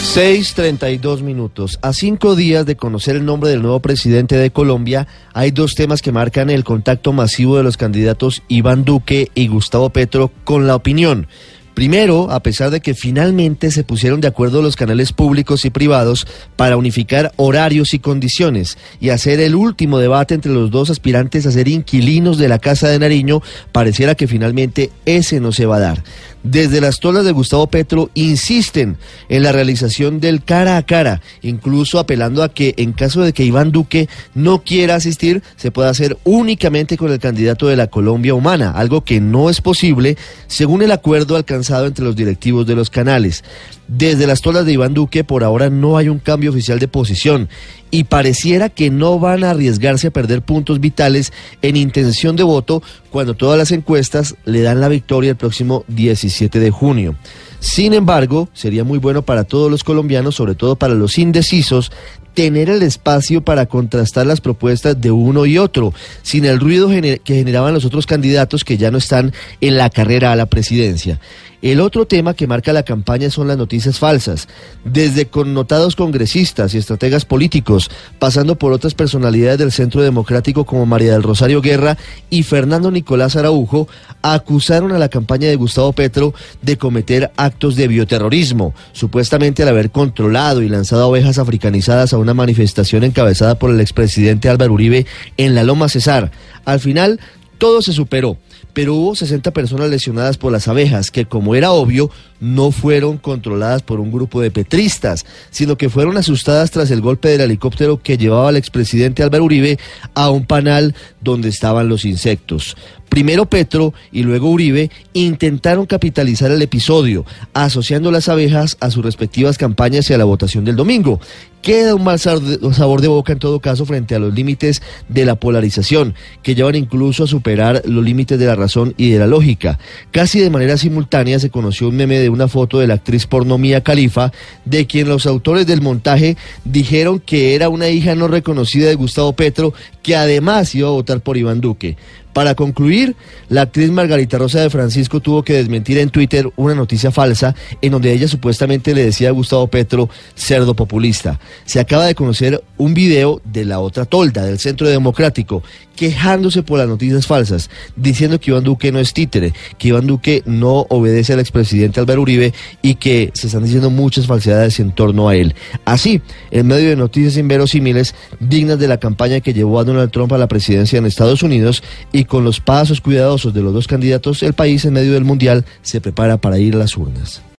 6.32 minutos. A cinco días de conocer el nombre del nuevo presidente de Colombia, hay dos temas que marcan el contacto masivo de los candidatos Iván Duque y Gustavo Petro con la opinión. Primero, a pesar de que finalmente se pusieron de acuerdo los canales públicos y privados para unificar horarios y condiciones y hacer el último debate entre los dos aspirantes a ser inquilinos de la Casa de Nariño, pareciera que finalmente ese no se va a dar. Desde las tolas de Gustavo Petro insisten en la realización del cara a cara, incluso apelando a que en caso de que Iván Duque no quiera asistir, se pueda hacer únicamente con el candidato de la Colombia Humana, algo que no es posible según el acuerdo alcanzado entre los directivos de los canales. Desde las tolas de Iván Duque por ahora no hay un cambio oficial de posición y pareciera que no van a arriesgarse a perder puntos vitales en intención de voto cuando todas las encuestas le dan la victoria el próximo 17 de junio. Sin embargo, sería muy bueno para todos los colombianos, sobre todo para los indecisos, tener el espacio para contrastar las propuestas de uno y otro, sin el ruido que generaban los otros candidatos que ya no están en la carrera a la presidencia. El otro tema que marca la campaña son las noticias falsas, desde connotados congresistas y estrategas políticos, pasando por otras personalidades del Centro Democrático como María del Rosario Guerra y Fernando Nicolás Araujo, acusaron a la campaña de Gustavo Petro de cometer actos de bioterrorismo, supuestamente al haber controlado y lanzado ovejas africanizadas a una manifestación encabezada por el expresidente Álvaro Uribe en la Loma Cesar. Al final, todo se superó pero hubo 60 personas lesionadas por las abejas, que como era obvio, no fueron controladas por un grupo de petristas, sino que fueron asustadas tras el golpe del helicóptero que llevaba al expresidente Álvaro Uribe a un panal donde estaban los insectos. Primero Petro y luego Uribe intentaron capitalizar el episodio, asociando las abejas a sus respectivas campañas y a la votación del domingo. Queda un mal sabor de boca en todo caso frente a los límites de la polarización, que llevan incluso a superar los límites de la razón y de la lógica. Casi de manera simultánea se conoció un meme de una foto de la actriz porno Mía Califa, de quien los autores del montaje dijeron que era una hija no reconocida de Gustavo Petro, que además iba a votar por Iván Duque. Para concluir, la actriz Margarita Rosa de Francisco tuvo que desmentir en Twitter una noticia falsa en donde ella supuestamente le decía a Gustavo Petro cerdo populista. Se acaba de conocer un video de la otra tolda del Centro Democrático quejándose por las noticias falsas, diciendo que Iván Duque no es títere, que Iván Duque no obedece al expresidente Álvaro Uribe y que se están diciendo muchas falsedades en torno a él. Así, en medio de noticias inverosímiles, dignas de la campaña que llevó a Donald Trump a la presidencia en Estados Unidos y con los pasos cuidadosos de los dos candidatos, el país en medio del Mundial se prepara para ir a las urnas.